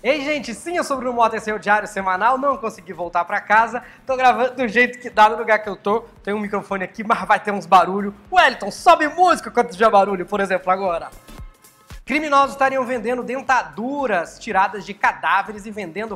Ei, gente, sim, eu sou o Bruno Mota, esse é o Diário Semanal, não consegui voltar para casa, tô gravando do jeito que dá no lugar que eu tô, tem um microfone aqui, mas vai ter uns barulhos. Wellington, sobe música quando tiver barulho, por exemplo, agora. Criminosos estariam vendendo dentaduras tiradas de cadáveres e vendendo